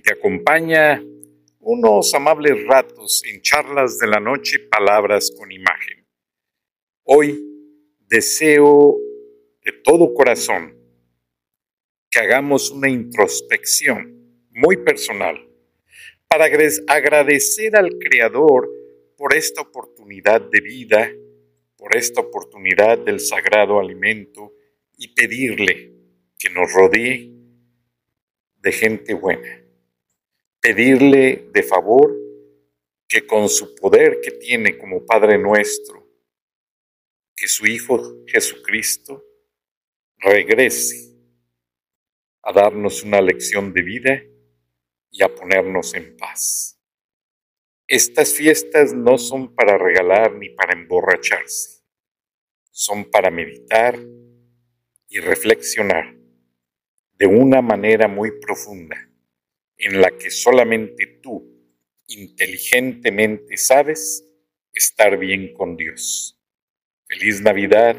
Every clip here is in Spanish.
te acompaña unos amables ratos en charlas de la noche, palabras con imagen. Hoy deseo de todo corazón que hagamos una introspección muy personal para agradecer al Creador por esta oportunidad de vida, por esta oportunidad del sagrado alimento y pedirle que nos rodee de gente buena pedirle de favor que con su poder que tiene como Padre nuestro, que su Hijo Jesucristo regrese a darnos una lección de vida y a ponernos en paz. Estas fiestas no son para regalar ni para emborracharse, son para meditar y reflexionar de una manera muy profunda en la que solamente tú inteligentemente sabes estar bien con Dios. Feliz Navidad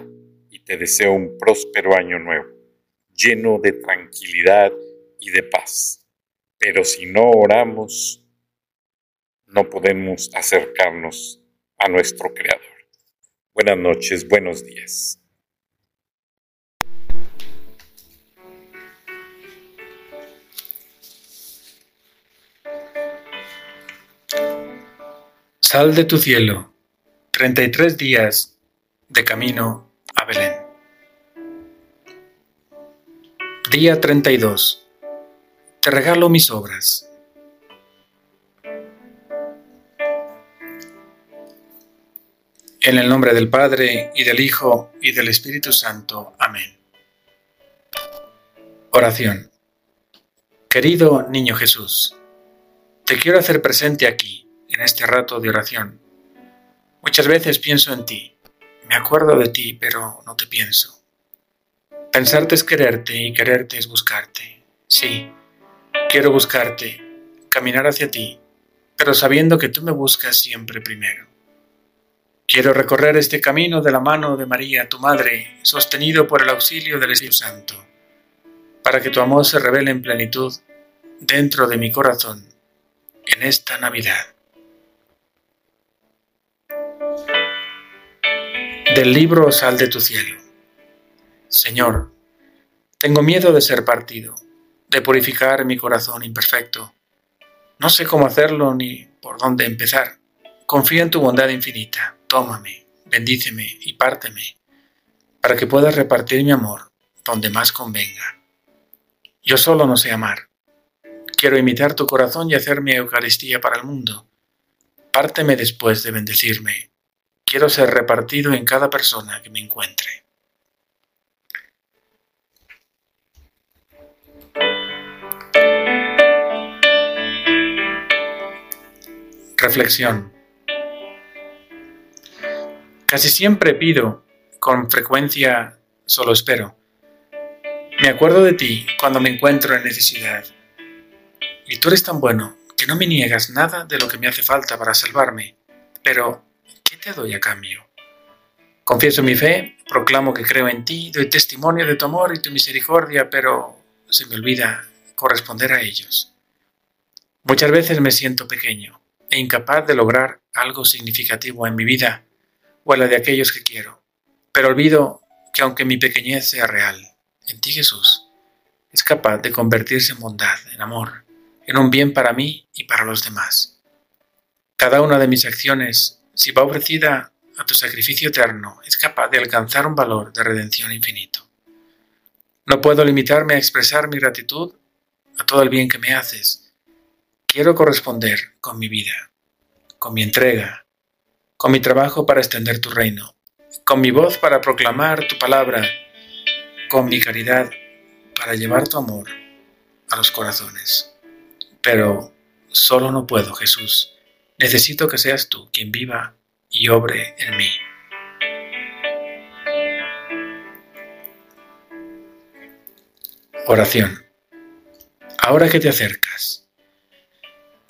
y te deseo un próspero año nuevo, lleno de tranquilidad y de paz. Pero si no oramos, no podemos acercarnos a nuestro Creador. Buenas noches, buenos días. Sal de tu cielo, 33 días de camino a Belén. Día 32. Te regalo mis obras. En el nombre del Padre, y del Hijo, y del Espíritu Santo. Amén. Oración. Querido Niño Jesús, te quiero hacer presente aquí en este rato de oración. Muchas veces pienso en ti, me acuerdo de ti, pero no te pienso. Pensarte es quererte y quererte es buscarte. Sí, quiero buscarte, caminar hacia ti, pero sabiendo que tú me buscas siempre primero. Quiero recorrer este camino de la mano de María, tu Madre, sostenido por el auxilio del Espíritu Santo, para que tu amor se revele en plenitud dentro de mi corazón en esta Navidad. Del libro Sal de tu cielo. Señor, tengo miedo de ser partido, de purificar mi corazón imperfecto. No sé cómo hacerlo ni por dónde empezar. Confío en tu bondad infinita. Tómame, bendíceme y párteme, para que puedas repartir mi amor donde más convenga. Yo solo no sé amar. Quiero imitar tu corazón y hacer mi Eucaristía para el mundo. Párteme después de bendecirme quiero ser repartido en cada persona que me encuentre. Reflexión. Casi siempre pido, con frecuencia solo espero. Me acuerdo de ti cuando me encuentro en necesidad. Y tú eres tan bueno que no me niegas nada de lo que me hace falta para salvarme, pero te doy a cambio? Confieso mi fe, proclamo que creo en ti, doy testimonio de tu amor y tu misericordia, pero se me olvida corresponder a ellos. Muchas veces me siento pequeño e incapaz de lograr algo significativo en mi vida o en la de aquellos que quiero, pero olvido que aunque mi pequeñez sea real, en ti Jesús es capaz de convertirse en bondad, en amor, en un bien para mí y para los demás. Cada una de mis acciones, si va ofrecida a tu sacrificio eterno, es capaz de alcanzar un valor de redención infinito. No puedo limitarme a expresar mi gratitud a todo el bien que me haces. Quiero corresponder con mi vida, con mi entrega, con mi trabajo para extender tu reino, con mi voz para proclamar tu palabra, con mi caridad para llevar tu amor a los corazones. Pero solo no puedo, Jesús. Necesito que seas tú quien viva y obre en mí. Oración. Ahora que te acercas,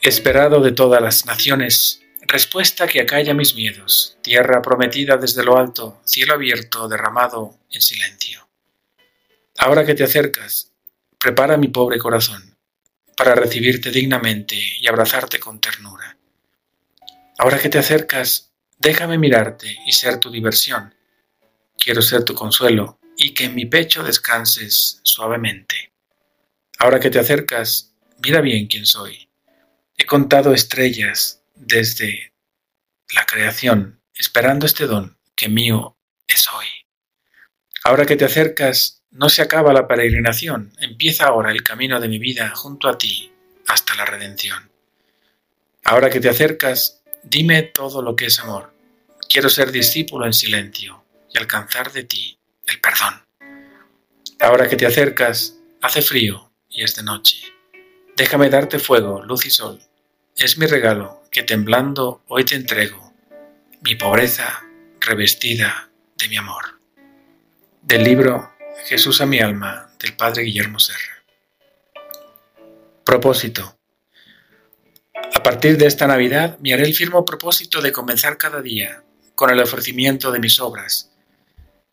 esperado de todas las naciones, respuesta que acalla mis miedos, tierra prometida desde lo alto, cielo abierto, derramado en silencio. Ahora que te acercas, prepara mi pobre corazón para recibirte dignamente y abrazarte con ternura. Ahora que te acercas, déjame mirarte y ser tu diversión. Quiero ser tu consuelo y que en mi pecho descanses suavemente. Ahora que te acercas, mira bien quién soy. He contado estrellas desde la creación, esperando este don que mío es hoy. Ahora que te acercas, no se acaba la peregrinación, empieza ahora el camino de mi vida junto a ti hasta la redención. Ahora que te acercas, Dime todo lo que es amor. Quiero ser discípulo en silencio y alcanzar de ti el perdón. Ahora que te acercas, hace frío y es de noche. Déjame darte fuego, luz y sol. Es mi regalo que temblando hoy te entrego, mi pobreza revestida de mi amor. Del libro Jesús a mi alma del Padre Guillermo Serra. Propósito. A partir de esta Navidad me haré el firme propósito de comenzar cada día con el ofrecimiento de mis obras,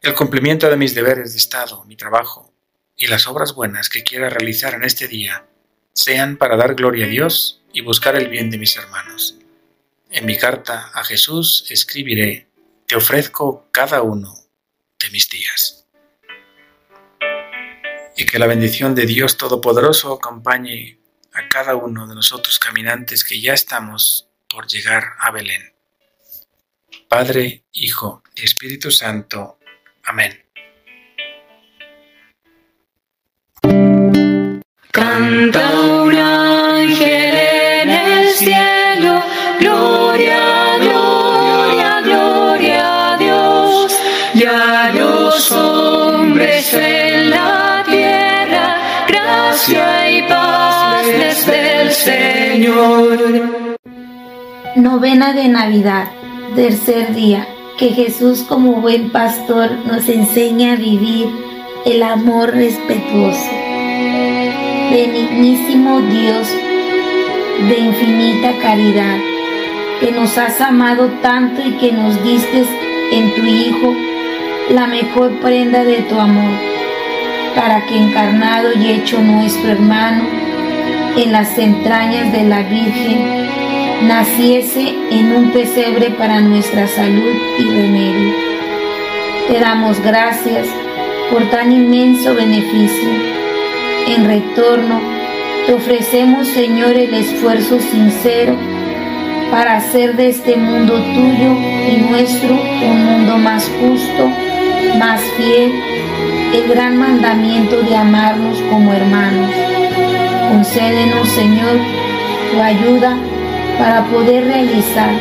el cumplimiento de mis deberes de Estado, mi trabajo y las obras buenas que quiera realizar en este día sean para dar gloria a Dios y buscar el bien de mis hermanos. En mi carta a Jesús escribiré, te ofrezco cada uno de mis días. Y que la bendición de Dios Todopoderoso acompañe a cada uno de nosotros caminantes que ya estamos por llegar a Belén. Padre, Hijo y Espíritu Santo. Amén. Novena de Navidad, tercer día, que Jesús como buen pastor nos enseña a vivir el amor respetuoso. Benignísimo Dios de infinita caridad, que nos has amado tanto y que nos diste en tu Hijo la mejor prenda de tu amor, para que encarnado y hecho nuestro hermano en las entrañas de la Virgen, naciese en un pesebre para nuestra salud y remedio. Te damos gracias por tan inmenso beneficio. En retorno, te ofrecemos, Señor, el esfuerzo sincero para hacer de este mundo tuyo y nuestro un mundo más justo, más fiel, el gran mandamiento de amarnos como hermanos. Concédenos, Señor, tu ayuda para poder realizar.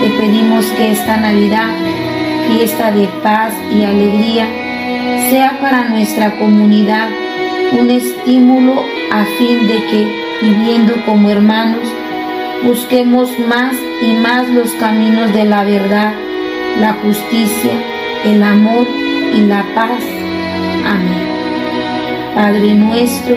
Te pedimos que esta Navidad, fiesta de paz y alegría, sea para nuestra comunidad un estímulo a fin de que, viviendo como hermanos, busquemos más y más los caminos de la verdad, la justicia, el amor y la paz. Amén. Padre nuestro,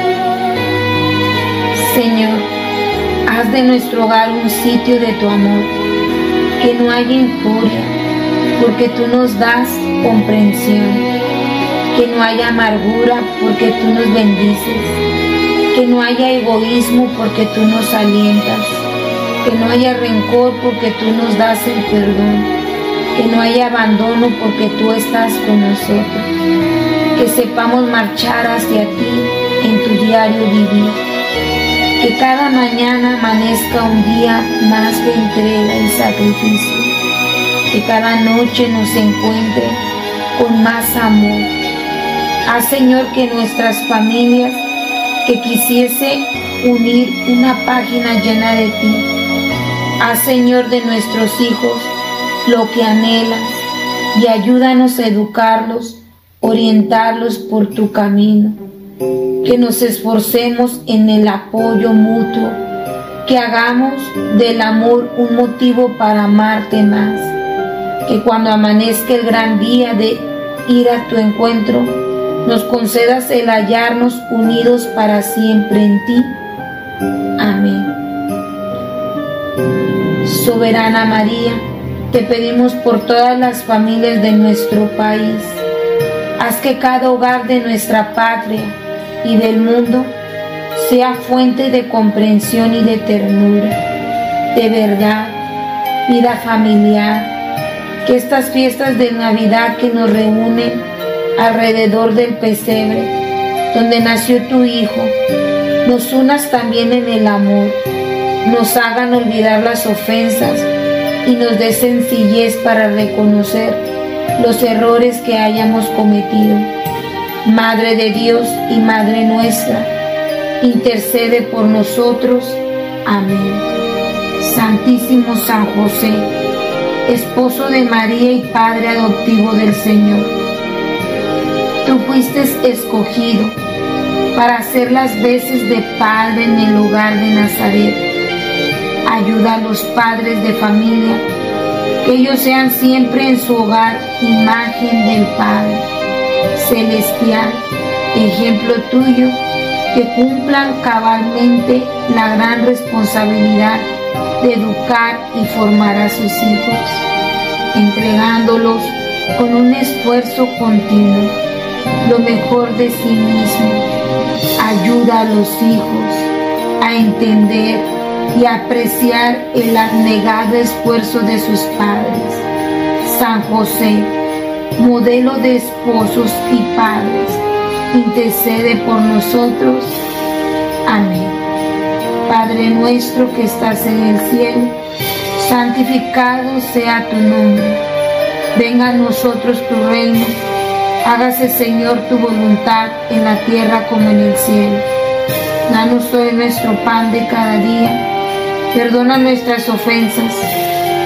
Haz de nuestro hogar un sitio de tu amor. que no haya injuria, porque tú nos das comprensión, que no haya amargura, porque tú nos bendices, que no haya egoísmo, porque tú nos alientas, que no haya rencor, porque tú nos das el perdón, que no haya abandono, porque tú estás con nosotros, que sepamos marchar hacia ti en tu diario vivir que cada mañana amanezca un día más de entrega y sacrificio. Que cada noche nos encuentre con más amor. Haz Señor que nuestras familias que quisiese unir una página llena de ti. Haz Señor de nuestros hijos lo que anhelan y ayúdanos a educarlos, orientarlos por tu camino que nos esforcemos en el apoyo mutuo, que hagamos del amor un motivo para amarte más, que cuando amanezca el gran día de ir a tu encuentro, nos concedas el hallarnos unidos para siempre en ti. Amén. Soberana María, te pedimos por todas las familias de nuestro país. Haz que cada hogar de nuestra patria y del mundo sea fuente de comprensión y de ternura, de verdad, vida familiar, que estas fiestas de Navidad que nos reúnen alrededor del pesebre, donde nació tu Hijo, nos unas también en el amor, nos hagan olvidar las ofensas y nos dé sencillez para reconocer los errores que hayamos cometido Madre de Dios y Madre nuestra, intercede por nosotros. Amén. Santísimo San José, esposo de María y Padre adoptivo del Señor, tú fuiste escogido para hacer las veces de Padre en el hogar de Nazaret. Ayuda a los padres de familia, que ellos sean siempre en su hogar imagen del Padre celestial, ejemplo tuyo, que cumplan cabalmente la gran responsabilidad de educar y formar a sus hijos, entregándolos con un esfuerzo continuo, lo mejor de sí mismo. Ayuda a los hijos a entender y apreciar el abnegado esfuerzo de sus padres. San José, modelo de esposos y padres, intercede por nosotros. Amén. Padre nuestro que estás en el cielo, santificado sea tu nombre. Venga a nosotros tu reino. Hágase, Señor, tu voluntad en la tierra como en el cielo. Danos hoy nuestro pan de cada día. Perdona nuestras ofensas,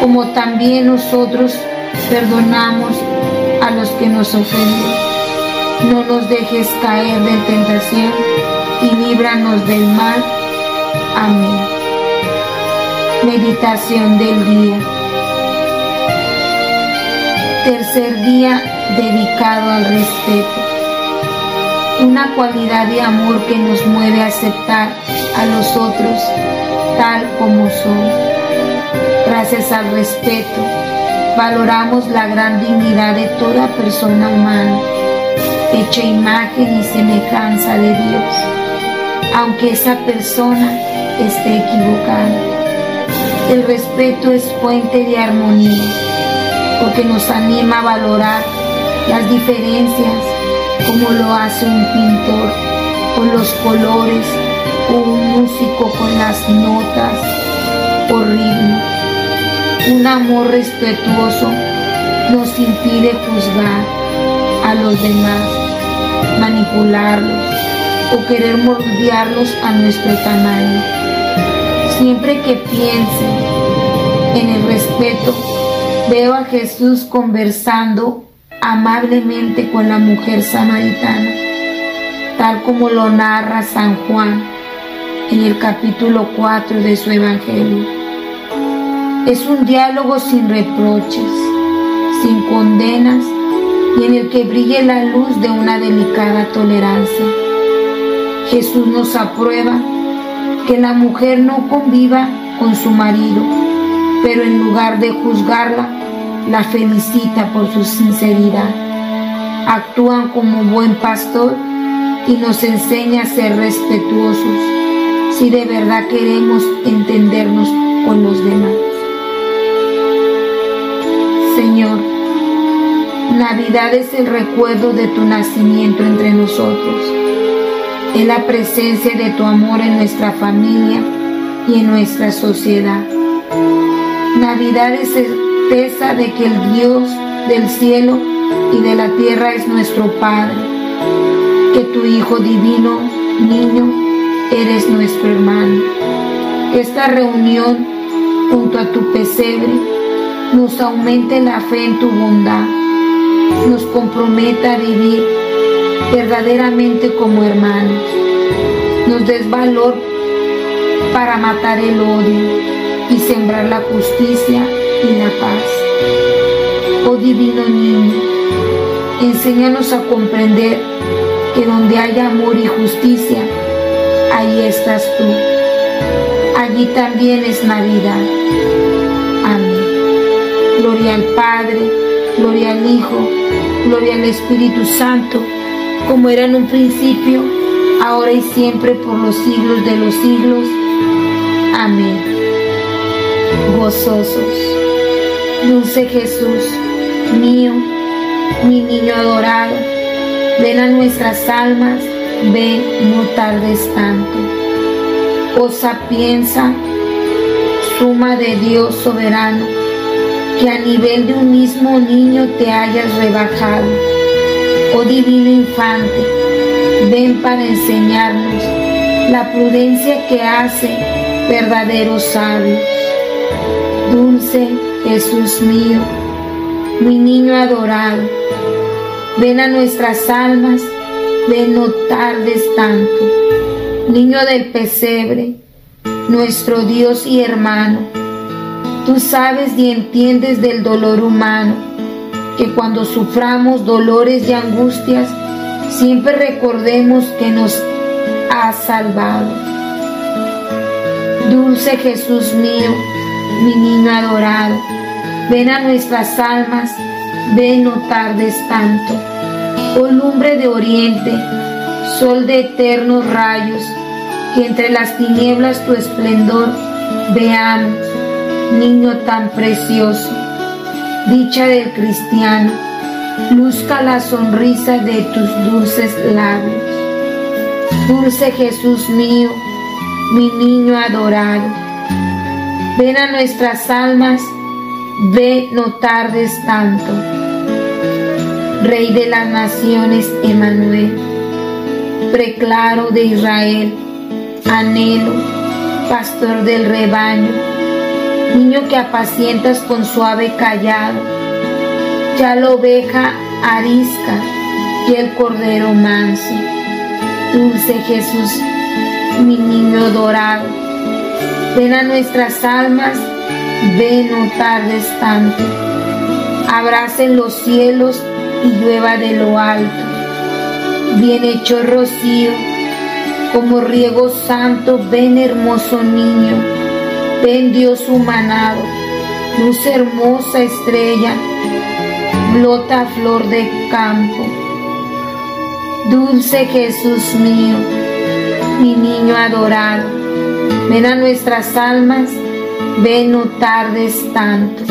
como también nosotros perdonamos a los que nos ofenden. No nos dejes caer de tentación y líbranos del mal. Amén. Meditación del día. Tercer día dedicado al respeto. Una cualidad de amor que nos mueve a aceptar a los otros tal como son. Gracias al respeto valoramos la gran dignidad de toda persona humana, hecha imagen y semejanza de Dios, aunque esa persona esté equivocada. El respeto es fuente de armonía, porque nos anima a valorar las diferencias como lo hace un pintor con los colores o un músico con las notas o ritmo un amor respetuoso nos impide juzgar a los demás, manipularlos o querer moldearlos a nuestro tamaño. Siempre que piense en el respeto, veo a Jesús conversando amablemente con la mujer samaritana, tal como lo narra San Juan en el capítulo 4 de su Evangelio. Es un diálogo sin reproches, sin condenas y en el que brille la luz de una delicada tolerancia. Jesús nos aprueba que la mujer no conviva con su marido, pero en lugar de juzgarla, la felicita por su sinceridad. Actúan como buen pastor y nos enseña a ser respetuosos si de verdad queremos entendernos con los demás. Señor, Navidad es el recuerdo de tu nacimiento entre nosotros. Es la presencia de tu amor en nuestra familia y en nuestra sociedad. Navidad es certeza de que el Dios del cielo y de la tierra es nuestro Padre, que tu Hijo divino, niño, eres nuestro hermano. Esta reunión junto a tu pesebre nos aumente la fe en tu bondad, nos comprometa a vivir verdaderamente como hermanos, nos des valor para matar el odio y sembrar la justicia y la paz. Oh divino niño, enséñanos a comprender que donde haya amor y justicia, ahí estás tú. Allí también es Navidad. Gloria al Padre, gloria al Hijo, gloria al Espíritu Santo, como era en un principio, ahora y siempre, por los siglos de los siglos. Amén gozosos. Dulce Jesús, mío, mi niño adorado, ven a nuestras almas, ven, no tardes tanto. Oh sapienza, suma de Dios soberano, que a nivel de un mismo niño te hayas rebajado. Oh divino infante, ven para enseñarnos la prudencia que hace verdaderos sabios. Dulce Jesús mío, mi niño adorado, ven a nuestras almas, ven no tardes tanto. Niño del pesebre, nuestro Dios y hermano, tú sabes y entiendes del dolor humano, que cuando suframos dolores y angustias, siempre recordemos que nos has salvado. Dulce Jesús mío, mi niño adorado. Ven a nuestras almas, ven no tardes tanto. Oh lumbre de oriente, sol de eternos rayos, que entre las tinieblas tu esplendor veamos, niño tan precioso. Dicha del cristiano, luzca la sonrisa de tus dulces labios. Dulce Jesús mío, mi niño adorado Ven a nuestras almas, ve no tardes tanto. Rey de las naciones, Emanuel, preclaro de Israel, anhelo, pastor del rebaño, niño que apacientas con suave callado, ya la oveja arisca y el cordero manso. Dulce Jesús, mi niño dorado Ven a nuestras almas, ven no tardes tanto. Abracen los cielos y llueva de lo alto. Bien hecho rocío, como riego santo, ven hermoso niño, ven Dios humanado, luz hermosa estrella, blota flor de campo. Dulce Jesús mío, mi niño adorado Ven a nuestras almas, ven no tardes tanto.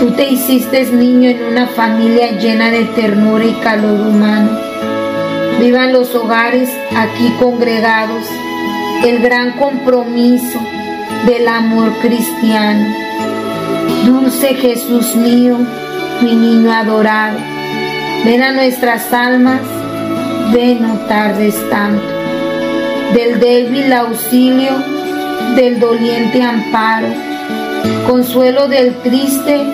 Tú te hiciste niño en una familia llena de ternura y calor humano. Vivan los hogares aquí congregados el gran compromiso del amor cristiano. Dulce Jesús mío, mi niño adorado, ven a nuestras almas, ven no tardes tanto del débil auxilio, del doliente amparo, consuelo del triste,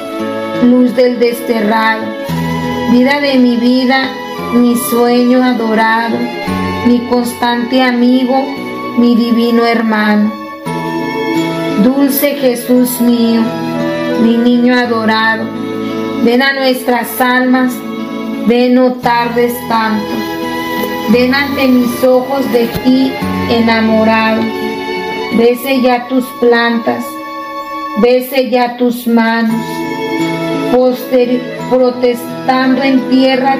luz del desterrado, vida de mi vida, mi sueño adorado, mi constante amigo, mi divino hermano. Dulce Jesús mío, mi niño adorado, ven a nuestras almas, ven no tardes tanto Ven ante mis ojos de ti enamorado. Bese ya tus plantas, bese ya tus manos, protestando en tierra,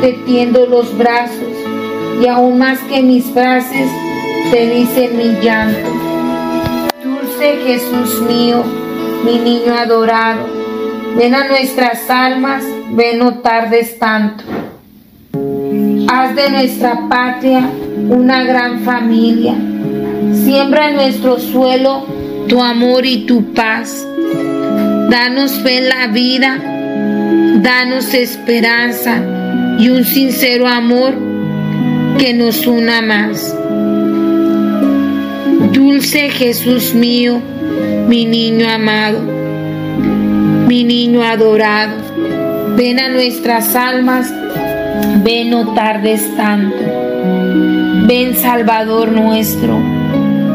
te tiendo los brazos, y aún más que mis frases, te dice mi llanto. Jesús mío, mi niño adorado, ven a nuestras almas, ven no tardes tanto. Haz de nuestra patria una gran familia. Siembra en nuestro suelo tu amor y tu paz. Danos fe en la vida, danos esperanza y un sincero amor que nos una más. Dulce Jesús mío, mi niño amado, mi niño adorado, ven a nuestras almas, ven no tardes tanto, ven Salvador nuestro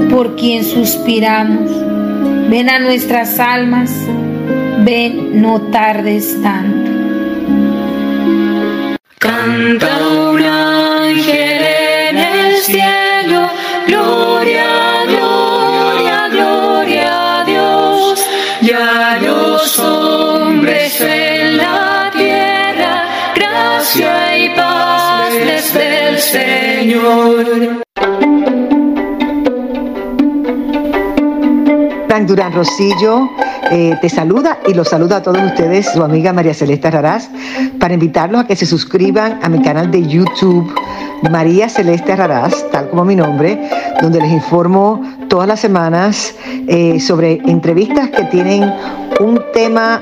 por quien suspiramos. Ven a nuestras almas, ven, no tardes tanto. Canta Señor. Durán Rosillo eh, te saluda y los saluda a todos ustedes, su amiga María Celeste Raraz, para invitarlos a que se suscriban a mi canal de YouTube María Celeste Raraz, tal como mi nombre, donde les informo todas las semanas eh, sobre entrevistas que tienen un tema